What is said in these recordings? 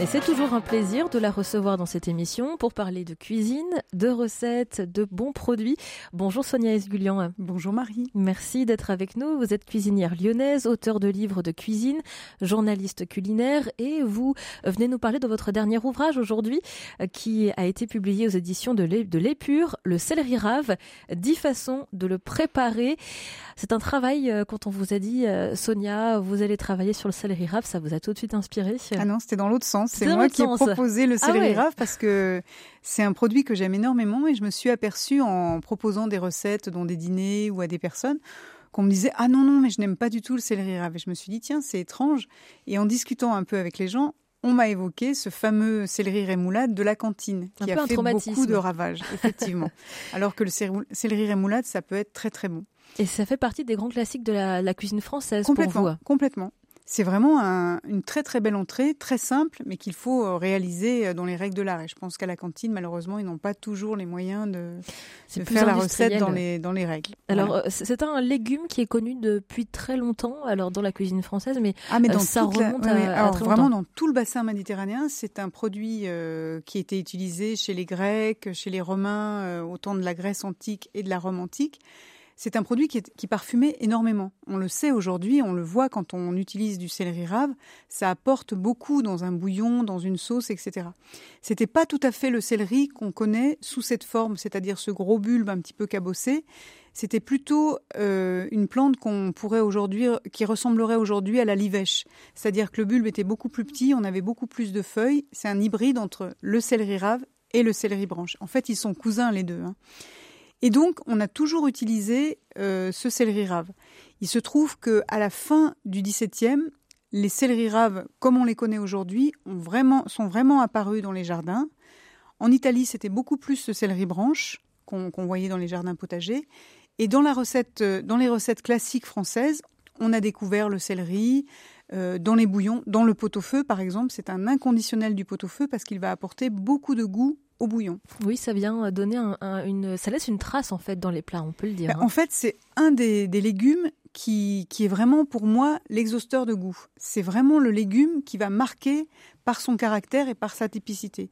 Et c'est toujours un plaisir de la recevoir dans cette émission pour parler de cuisine, de recettes, de bons produits. Bonjour Sonia Esgulian. Bonjour Marie. Merci d'être avec nous. Vous êtes cuisinière lyonnaise, auteur de livres de cuisine, journaliste culinaire et vous venez nous parler de votre dernier ouvrage aujourd'hui euh, qui a été publié aux éditions de l'Épure, le céleri rave, 10 façons de le préparer. C'est un travail, euh, quand on vous a dit, euh, Sonia, vous allez travailler sur le céleri rave, ça vous a tout de suite inspiré Ah non, c'était dans l'autre sens. C'est moi qui ai proposé le ah céleri rave parce que c'est un produit que j'aime énormément et je me suis aperçue en proposant des recettes dans des dîners ou à des personnes qu'on me disait ah non non mais je n'aime pas du tout le céleri rave et je me suis dit tiens c'est étrange et en discutant un peu avec les gens on m'a évoqué ce fameux céleri rémoulade de la cantine qui a fait beaucoup de ravages effectivement. Alors que le céleri rémoulade ça peut être très très bon. Et ça fait partie des grands classiques de la, cuisine française complètement, pour vous. Complètement. C'est vraiment une très très belle entrée, très simple, mais qu'il faut euh, réaliser euh, dans les règles de l'art. Et je pense qu'à la cantine, malheureusement, ils n'ont pas toujours les moyens de, faire la recette dans les, dans les règles. Alors, euh, c'est un légume qui est connu depuis très longtemps, alors dans la cuisine française, mais, ah, mais dans ça remonte à, très Vraiment, dans tout le bassin méditerranéen, c'est un produit qui a été utilisé chez les Grecs, chez les Romains, au temps de la Grèce antique et de la Rome antique. C'est un produit qui, qui, parfumait énormément. On le sait aujourd'hui, on le voit quand on utilise du céleri rave, ça apporte beaucoup dans un bouillon, dans une sauce, etc. C'était pas tout à fait le céleri qu'on connaît sous cette forme, c'est-à-dire ce gros bulbe un petit peu cabossé. C'était plutôt euh, une plante qu'on pourrait aujourd'hui, qui ressemblerait aujourd'hui à la livèche. C'est-à-dire que le bulbe était beaucoup plus petit, on avait beaucoup plus de feuilles. C'est un hybride entre le céleri rave et le céleri branche. En fait, ils sont cousins les deux. Hein. Et donc, on a toujours utilisé euh, ce céleri rave. Il se trouve que à la fin du XVIIe, les céleri raves, comme on les connaît aujourd'hui, sont vraiment apparus dans les jardins. En Italie, c'était beaucoup plus ce céleri branche qu'on voyait dans les jardins potagers. Et euh, dans les recettes classiques françaises, on a découvert le céleri euh, dans les bouillons, dans le pot-au-feu par exemple. C'est un inconditionnel du pot-au-feu parce qu'il va apporter beaucoup de goût au bouillon. Oui, ça vient donner une, ça laisse une trace en fait dans les plats, on peut le dire. Ben, hein. En fait, c'est un des, légumes qui, qui, est vraiment pour moi l'exhausteur de goût. C'est vraiment le légume qui va marquer par son caractère et par sa typicité.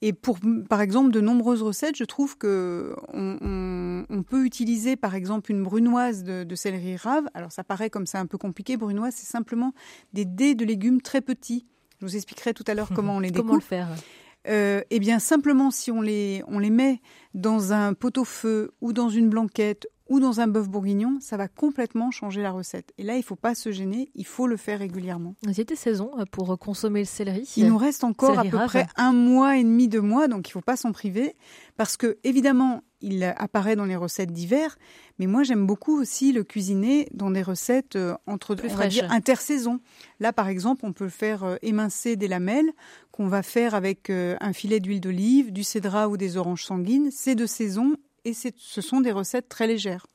Et pour, par exemple, de nombreuses recettes, je trouve que on, peut utiliser, par exemple, une brunoise de, de, céleri rave. Alors, ça paraît comme ça un peu compliqué. Brunoise, c'est simplement des dés de légumes très petits. Je vous expliquerai tout à l'heure comment on les découpe. comment le faire euh, eh bien simplement si on les, on les met dans un pot-au-feu ou dans une blanquette ou dans un bœuf bourguignon, ça va complètement changer la recette. Et là, il ne faut pas se gêner, il faut le faire régulièrement. Vous était saison euh, pour consommer le céleri Il nous reste encore à peu près un mois et demi, deux mois, donc il ne faut pas s'en priver, parce que évidemment, il apparaît dans les recettes d'hiver, mais moi j'aime beaucoup aussi le cuisiner dans des recettes euh, entre Plus on intersaison. Là par exemple, on peut faire euh, émincer des lamelles qu'on va faire avec euh, un filet d'huile d'olive, du cédrat ou des oranges sanguines. C'est de saison et ce sont des recettes très légères.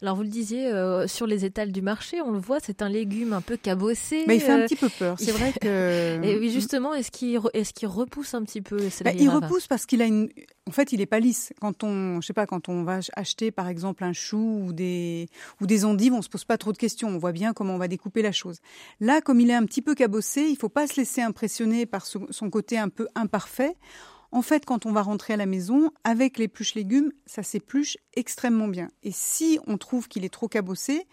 Alors vous le disiez, euh, sur les étals du marché, on le voit, c'est un légume un peu cabossé. Mais il fait un euh, petit peu peur, c'est vrai que... Et oui, justement, est-ce qu'il est qu'il repousse un petit peu le bah, Il repousse parce qu'il a une... En fait, il est pas lisse. Quand on, je sais pas, quand on va acheter par exemple un chou ou des, ou des endives, on se pose pas trop de questions. On voit bien comment on va découper la chose. Là, comme il est un petit peu cabossé, il faut pas se laisser impressionner par son côté un peu imparfait. En fait, quand on va rentrer à la maison, avec l'épluche légumes, ça s'épluche extrêmement bien. Et si on trouve qu'il est trop cabossé,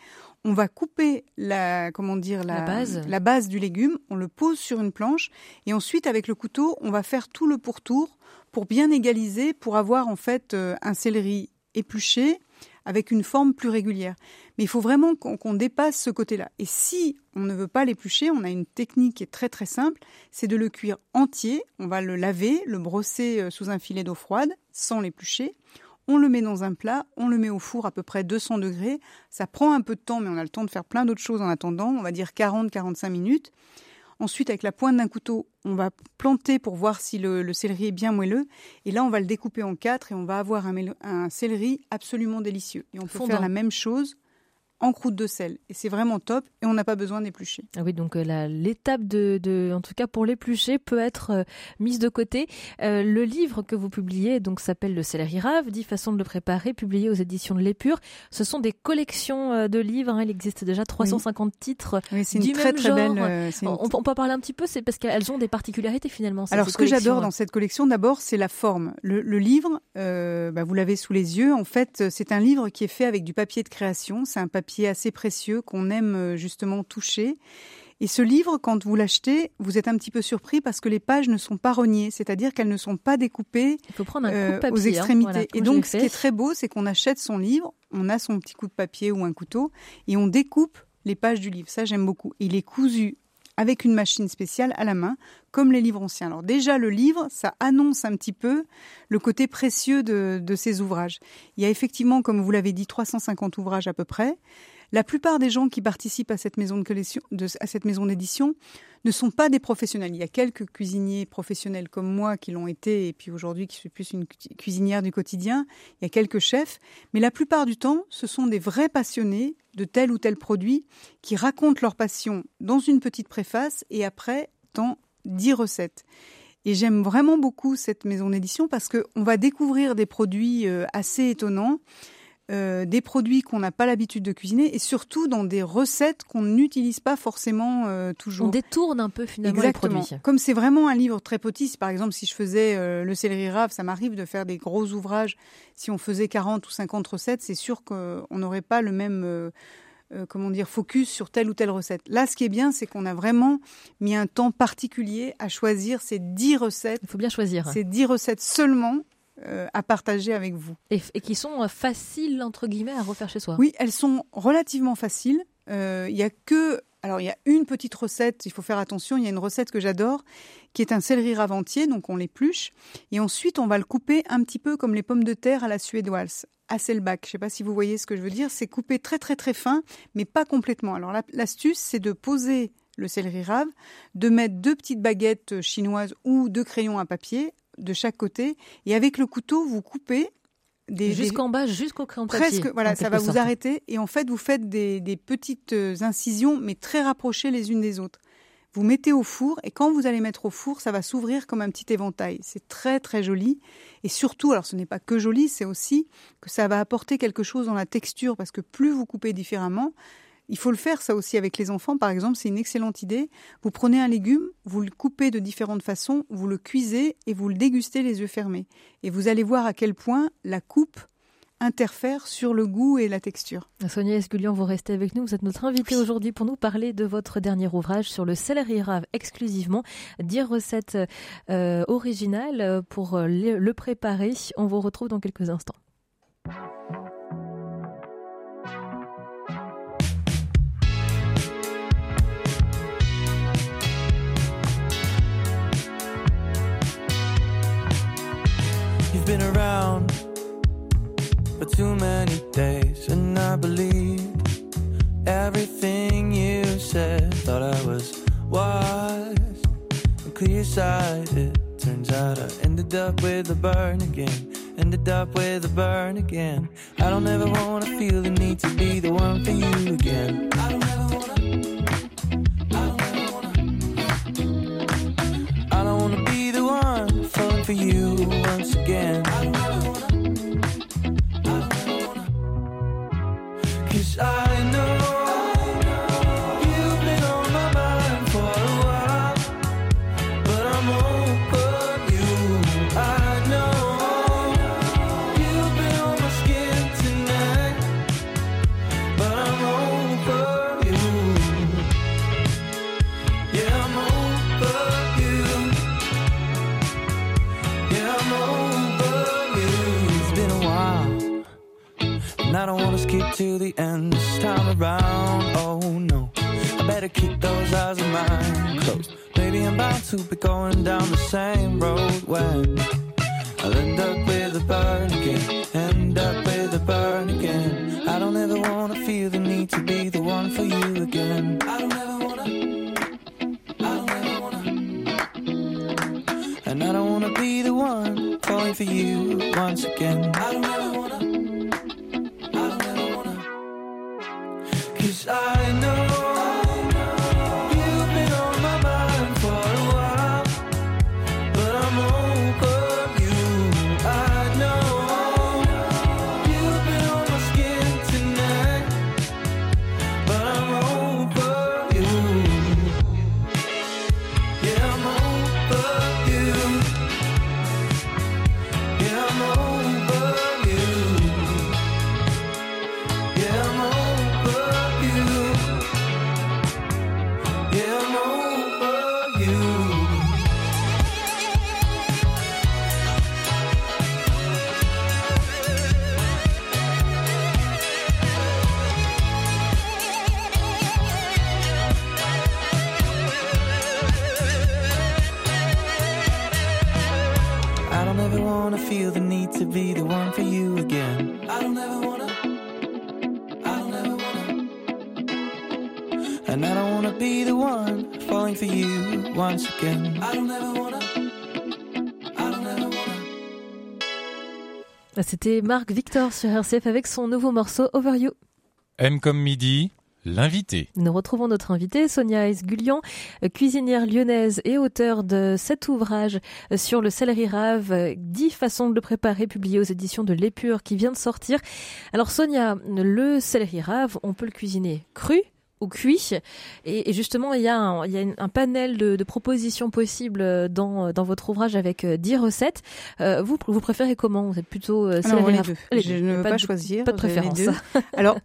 on va couper la, comment dire, la, base. la base du légume, on le pose sur une planche, et ensuite, avec le couteau, on va faire tout le pourtour pour bien égaliser, pour avoir en fait euh, un céleri épluché, avec une forme plus régulière. Mais il faut vraiment qu'on dépasse ce côté-là. Et si on ne veut pas l'éplucher, on a une technique qui est très très simple, c'est de le cuire entier. On va le laver, le brosser euh, sous un filet d'eau froide, sans l'éplucher. On le met dans un plat, on le met au four à peu près 200 degrés. Ça prend un peu de temps, mais on a le temps de faire plein d'autres choses en attendant. On va dire 40-45 minutes. Ensuite, avec la pointe d'un couteau, on va planter pour voir si le, céleri est bien moelleux. Et là, on va le découper en quatre et on va avoir un, céleri absolument délicieux. Et on peut faire la même chose en croûte de sel. Et c'est vraiment top et on n'a pas besoin d'éplucher. Ah oui, donc euh, l'étape de, de, en tout cas pour l'éplucher, peut être euh, mise de côté. Euh, le livre que vous publiez donc s'appelle Le céleri rave, 10 façons de le préparer, publié aux éditions de l'Épure. Ce sont des collections de livres. Hein. il existe déjà 350 titres. Oui, c'est une très très belle. On, peut en parler un petit peu, c'est parce qu'elles ont des particularités finalement. Alors ce que j'adore dans cette collection, d'abord, c'est la forme. Le, livre, bah, vous l'avez sous les yeux. En fait, c'est un livre qui est fait avec du papier de création. C'est un papier assez précieux qu'on aime euh, justement toucher. Et ce livre, quand vous l'achetez, vous êtes un petit peu surpris parce que les pages ne sont pas rognées, c'est-à-dire qu'elles ne sont pas découpées euh, aux hein, extrémités. et donc, ce qui est très beau, c'est qu'on achète son livre, on a son petit coup de papier ou un couteau, et on découpe les pages du livre. Ça, j'aime beaucoup. Il est cousu avec une machine spéciale à la main, comme les livres anciens. Alors déjà, le livre, ça annonce un petit peu le côté précieux de, ces ouvrages. Il y a effectivement, comme vous l'avez dit, 350 ouvrages à peu près. La plupart des gens qui participent à cette maison de cette maison d'édition, ne sont pas des professionnels. Il y a quelques cuisiniers professionnels comme moi qui l'ont été, et puis aujourd'hui qui suis plus une cuisinière du quotidien. Il y a quelques chefs, mais la plupart du temps, ce sont des vrais passionnés de tel ou tel produit qui racontent leur passion dans une petite préface et après dans dix recettes. Et j'aime vraiment beaucoup cette maison d'édition parce qu'on va découvrir des produits euh, assez étonnants. Euh, des produits qu'on n'a pas l'habitude de cuisiner et surtout dans des recettes qu'on n'utilise pas forcément euh, toujours. On détourne un peu finalement Exactement. les produits. Comme c'est vraiment un livre très petit, par exemple si je faisais euh, le céleri rave, ça m'arrive de faire des gros ouvrages. Si on faisait 40 ou 50 recettes, c'est sûr qu'on n'aurait pas le même comment dire, focus sur telle ou telle recette. Là, ce qui est bien, c'est qu'on a vraiment mis un temps particulier à choisir ces 10 recettes. Il faut bien choisir. Ces 10 recettes seulement euh, à partager avec vous. Et, qui sont euh, faciles, entre guillemets, à refaire chez soi. Oui, elles sont relativement faciles. Euh, il y a que... Alors, il y a une petite recette, il faut faire attention, il y a une recette que j'adore, qui est un céleri raventier, donc on l'épluche, et ensuite on va le couper un petit peu comme les pommes de terre à la suédoise, à bac. Je ne sais pas si vous voyez ce que je veux dire, c'est couper très très très fin, mais pas complètement. Alors l'astuce, c'est de poser le céleri rave, de mettre deux petites baguettes chinoises ou deux crayons à papier de chaque côté. Et avec le couteau, vous coupez des jusqu'en bas, jusqu'au crayon de Presque, voilà, ça va vous arrêter. Et en fait, vous faites des, petites euh, incisions, mais très rapprochées les unes des autres. Vous mettez au four et quand vous allez mettre au four, ça va s'ouvrir comme un petit éventail. C'est très très joli et surtout, alors ce n'est pas que joli, c'est aussi que ça va apporter quelque chose dans la texture parce que plus vous coupez différemment, il faut le faire, ça aussi, avec les enfants, par exemple, c'est une excellente idée. Vous prenez un légume, vous le coupez de différentes façons, vous le cuisez et vous le dégustez les yeux fermés. Et vous allez voir à quel point la coupe interfère sur le goût et la texture. Sonia Esgulian, vous restez avec nous. Vous êtes notre invitée aujourd'hui pour nous parler de votre dernier ouvrage sur le céleri rave exclusivement. 10 recettes euh, originales pour le préparer. On vous retrouve dans quelques instants. Been around for too many days, and I believed everything you said. Thought I was wise and clear sighted. Turns out I ended up with a burn again. Ended up with a burn again. I don't ever wanna feel the need to be the one for you again. I don't ever wanna. I don't ever wanna. I don't wanna be the one falling for you Cause I to the end this time around. Oh no, I better keep those eyes of mine closed. Maybe I'm bound to be going down the same road when I'll end up with a burn again. End up with a burn again. I don't ever wanna feel the need to be the one for you again. I don't ever wanna. I don't ever wanna. And I don't wanna be the one falling for you once again. I don't ever stars C'était Marc Victor sur RCF avec son nouveau morceau Over You. M comme midi, l'invité. Nous retrouvons notre invitée, Sonia Esgulian, cuisinière lyonnaise et auteure de cet ouvrage sur le céleri rave, 10 façons de le préparer, publié aux éditions de l'Épure qui vient de sortir. Alors Sonia, le céleri rave, on peut le cuisiner cru, ou cuit. Et, justement, il y a un, il y a un panel de, de, propositions possibles dans, dans votre ouvrage avec 10 euh, recettes. Euh, vous, vous préférez comment? Vous êtes plutôt euh, Alors, les deux. Je ne veux pas, choisir. Pas de préférence. Alors,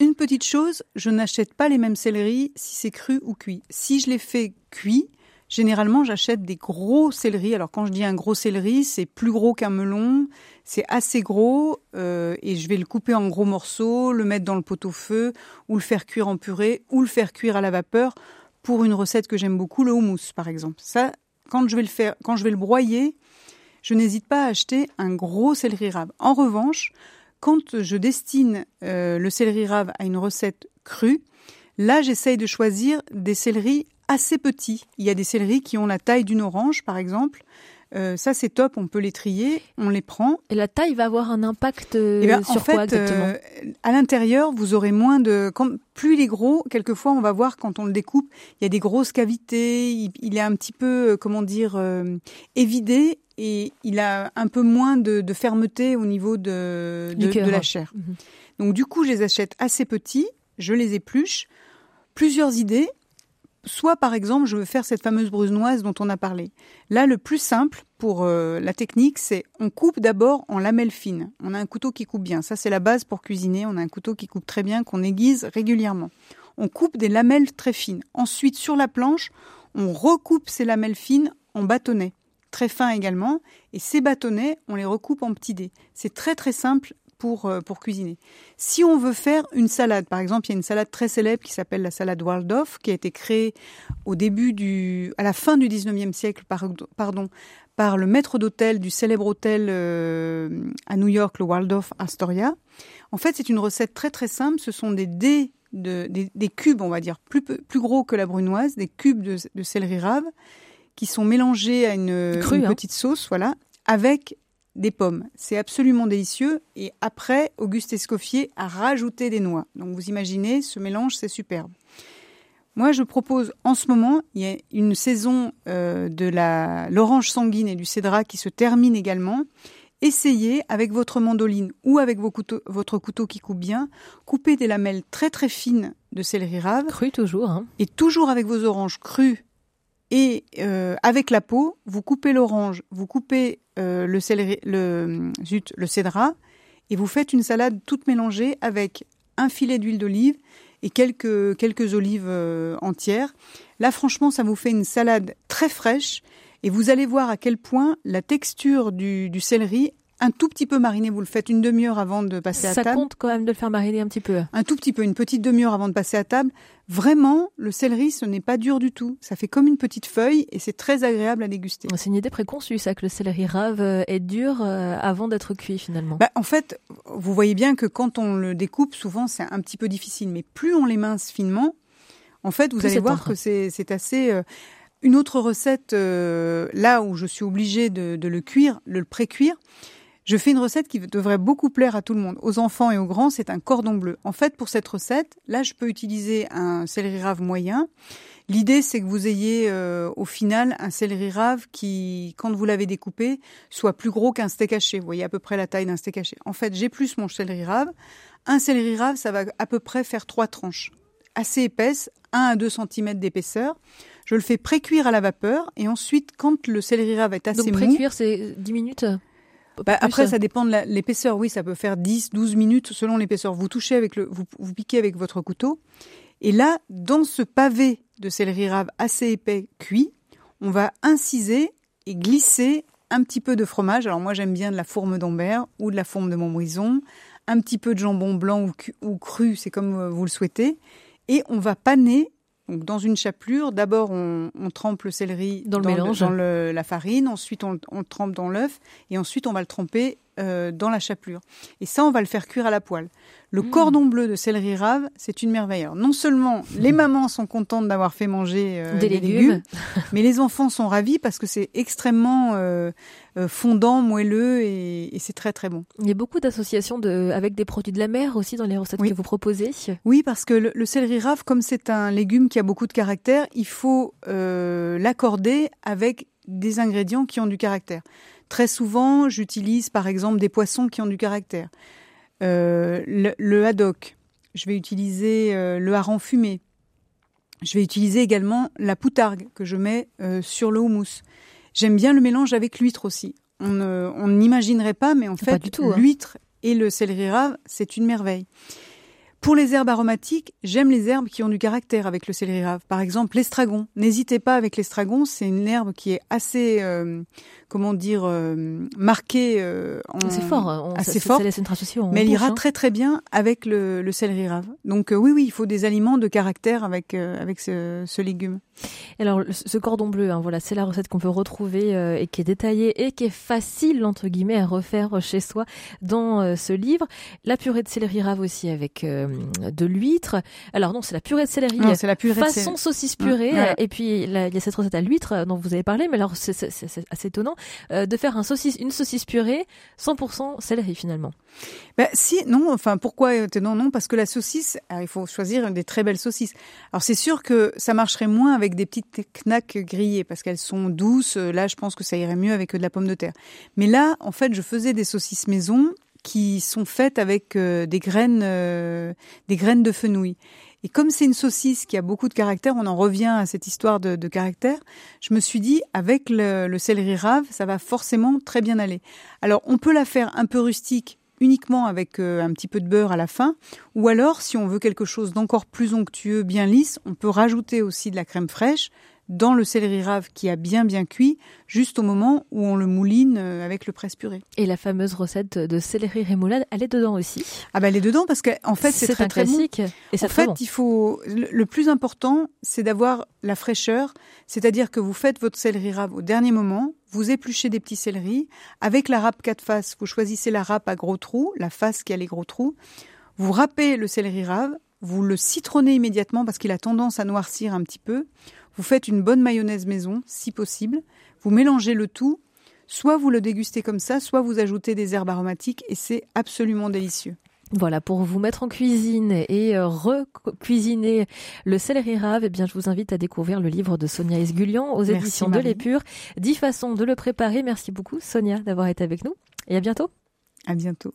une petite chose, je n'achète pas les mêmes céleris si c'est cru ou cuit. Si je les fais cuits, Généralement, j'achète des gros céleris. Alors quand je dis un gros céleri, c'est plus gros qu'un melon, c'est assez gros euh, et je vais le couper en gros morceaux, le mettre dans le pot-au-feu ou le faire cuire en purée ou le faire cuire à la vapeur pour une recette que j'aime beaucoup, le houmous par exemple. Ça, quand je vais le faire, quand je vais le broyer, je n'hésite pas à acheter un gros céleri rave. En revanche, quand je destine euh, le céleri rave à une recette crue, là j'essaye de choisir des céleris assez petits. Il y a des céleris qui ont la taille d'une orange, par exemple. Euh, ça, c'est top, on peut les trier, on les prend. Et la taille va avoir un impact euh, eh ben, sur quoi exactement euh, À l'intérieur, vous aurez moins de... plus il est gros, quelquefois, on va voir quand on le découpe, il y a des grosses cavités, il, est un petit peu, comment dire, évidé et il a un peu moins de, fermeté au niveau de, de, la chair. Mhm. Donc du coup, je les achète assez petits, je les épluche. Plusieurs idées. Soit, par exemple, je veux faire cette fameuse brunoise dont on a parlé. Là, le plus simple pour euh, la technique, c'est on coupe d'abord en lamelles fines. On a un couteau qui coupe bien. Ça, c'est la base pour cuisiner. On a un couteau qui coupe très bien, qu'on aiguise régulièrement. On coupe des lamelles très fines. Ensuite, sur la planche, on recoupe ces lamelles fines en bâtonnets, très fins également. Et ces bâtonnets, on les recoupe en petits dés. C'est très très simple pour, euh, pour cuisiner. Si on veut faire une salade, par exemple, il y a une salade très célèbre qui s'appelle la salade Waldorf, qui a été créée au début du, à la fin du 19e siècle, pardon, par le maître d'hôtel du célèbre hôtel euh, à New York, le Waldorf Astoria. En fait, c'est une recette très très simple. Ce sont des dés, de, des, cubes, on va dire, plus, plus gros que la brunoise, des cubes de, de céleri rave qui sont mélangés à une, une hein. petite sauce, voilà, avec des pommes. C'est absolument délicieux. Et après, Auguste Escoffier a rajouté des noix. Donc vous imaginez, ce mélange, c'est superbe. Moi, je propose en ce moment, il y a une saison euh, de la l'orange sanguine et du cédra qui se termine également. Essayez avec votre mandoline ou avec vos votre couteau qui coupe bien, couper des lamelles très très fines de céleri rave. Cru toujours. Hein. Et toujours avec vos oranges crues et euh, avec la peau, vous coupez l'orange, vous coupez euh, le céleri, le zut, le cédra, et vous faites une salade toute mélangée avec un filet d'huile d'olive et quelques quelques olives euh, entières. Là, franchement, ça vous fait une salade très fraîche, et vous allez voir à quel point la texture du, du céleri un tout petit peu mariné, vous le faites une demi-heure avant de passer à table. Ça compte quand même de le faire mariner un petit peu. Un tout petit peu, une petite demi-heure avant de passer à table. Vraiment, le céleri, ce n'est pas dur du tout. Ça fait comme une petite feuille et c'est très agréable à déguster. C'est une idée préconçue, ça, que le céleri rave euh, est dur euh, avant d'être cuit finalement. Bah, en fait, vous voyez bien que quand on le découpe, souvent c'est un petit peu difficile. Mais plus on les mince finement, en fait, vous allez voir que c'est assez... Euh, une autre recette, là où je suis obligée de, de le cuire, de le pré-cuire, Je fais une recette qui devrait beaucoup plaire à tout le monde. Aux enfants et aux grands, c'est un cordon bleu. En fait, pour cette recette, là, je peux utiliser un céleri rave moyen. L'idée, c'est que vous ayez euh, au final un céleri rave qui, quand vous l'avez découpé, soit plus gros qu'un steak haché. Vous voyez à peu près la taille d'un steak haché. En fait, j'ai plus mon céleri rave. Un céleri rave, ça va à peu près faire trois tranches, assez épaisses, 1 à 2 cm d'épaisseur. Je le fais pré-cuire à la vapeur et ensuite, quand le céleri rave est assez Donc, pré-cuire, c'est 10 minutes bah, après, ça dépend de l'épaisseur. Oui, ça peut faire 10, 12 minutes selon l'épaisseur. Vous touchez avec le, vous, vous piquez avec votre couteau. Et là, dans ce pavé de céleri rave assez épais cuit, on va inciser et glisser un petit peu de fromage. Alors moi, j'aime bien de la fourme d'Ambert ou de la fourme de Montbrison, un petit peu de jambon blanc ou, ou cru, c'est comme euh, vous le souhaitez. Et on va paner donc dans une chapelure, d'abord on, on, trempe le céleri dans, le mélange, dans le, la farine, ensuite on, on, le trempe dans l'œuf et ensuite on va le tremper euh, dans la chapelure. Et ça, on va le faire cuire à la poêle. Le mmh. cordon bleu de céleri rave, c'est une merveille. Alors, non seulement les mamans sont contentes d'avoir fait manger euh, des, légumes, mais les enfants sont ravis parce que c'est extrêmement euh, fondant, moelleux et, et c'est très très bon. Il y a beaucoup d'associations de, avec des produits de la mer aussi dans les recettes oui. que vous proposez. Oui, parce que le, le céleri rave, comme c'est un légume qui a beaucoup de caractère, il faut l'accorder avec des ingrédients qui ont du caractère. Très souvent, j'utilise par exemple des poissons qui ont du caractère. Euh, le, le, haddock, je vais utiliser euh, le hareng fumé. Je vais utiliser également la poutargue que je mets euh, sur le houmous. J'aime bien le mélange avec l'huître aussi. On n'imaginerait pas, mais en fait, hein. l'huître et le céleri rave, c'est une merveille. Pour les herbes aromatiques, j'aime les herbes qui ont du caractère avec le céleri rave. Par exemple, l'estragon. N'hésitez pas avec l'estragon, c'est une herbe qui est assez, euh, comment dire, euh, marquée. Euh, c'est fort, on, assez ça, fort. Ça laisse une trace aussi, mais elle ira hein. très très bien avec le, le céleri rave. Donc euh, oui, oui, il faut des aliments de caractère avec euh, avec ce, ce, légume. Alors ce cordon bleu, hein, voilà, c'est la recette qu'on peut retrouver euh, et qui est détaillée et qui est facile entre guillemets à refaire chez soi dans ce livre. La purée de céleri rave aussi avec de l'huître. Alors non, c'est la purée de céleri. Non, c'est la purée façon saucisse purée. Ouais. Et puis là, il y a cette recette à l'huître dont vous avez parlé, mais alors c'est assez étonnant euh, de faire un saucisse, une saucisse purée 100% céleri finalement. Ben, si, non, enfin pourquoi étonnant? Non Parce que la saucisse, alors, il faut choisir des très belles saucisses. Alors c'est sûr que ça marcherait moins avec des petites knacks grillées parce qu'elles sont douces. Là, je pense que ça irait mieux avec de la pomme de terre. Mais là, en fait, je faisais des saucisses maison qui sont faites avec euh, des graines, euh, des graines de fenouil. Et comme c'est une saucisse qui a beaucoup de caractère, on en revient à cette histoire de, caractère, je me suis dit, avec le, le, céleri rave, ça va forcément très bien aller. Alors, on peut la faire un peu rustique, uniquement avec euh, un petit peu de beurre à la fin, ou alors, si on veut quelque chose d'encore plus onctueux, bien lisse, on peut rajouter aussi de la crème fraîche, dans le céleri rave qui a bien bien cuit, juste au moment où on le mouline avec le presse-purée. Et la fameuse recette de céleri rémoulade, elle est dedans aussi Ah ben elle est dedans parce qu'en en fait c'est très un classique. Bon. Et en fait, bon. il faut le, le plus important, c'est d'avoir la fraîcheur, c'est-à-dire que vous faites votre céleri rave au dernier moment, vous épluchez des petits céleris avec la râpe quatre faces, vous choisissez la râpe à gros trous, la face qui a les gros trous. Vous râpez le céleri rave, vous le citronnez immédiatement parce qu'il a tendance à noircir un petit peu. Vous faites une bonne mayonnaise maison, si possible. Vous mélangez le tout. Soit vous le dégustez comme ça, soit vous ajoutez des herbes aromatiques et c'est absolument délicieux. Voilà, pour vous mettre en cuisine et euh, recuisiner le céleri rave, eh bien, je vous invite à découvrir le livre de Sonia Esgulian aux Merci, éditions Marie. de l'Épure. Dix façons de le préparer. Merci beaucoup, Sonia, d'avoir été avec nous et à bientôt. À bientôt.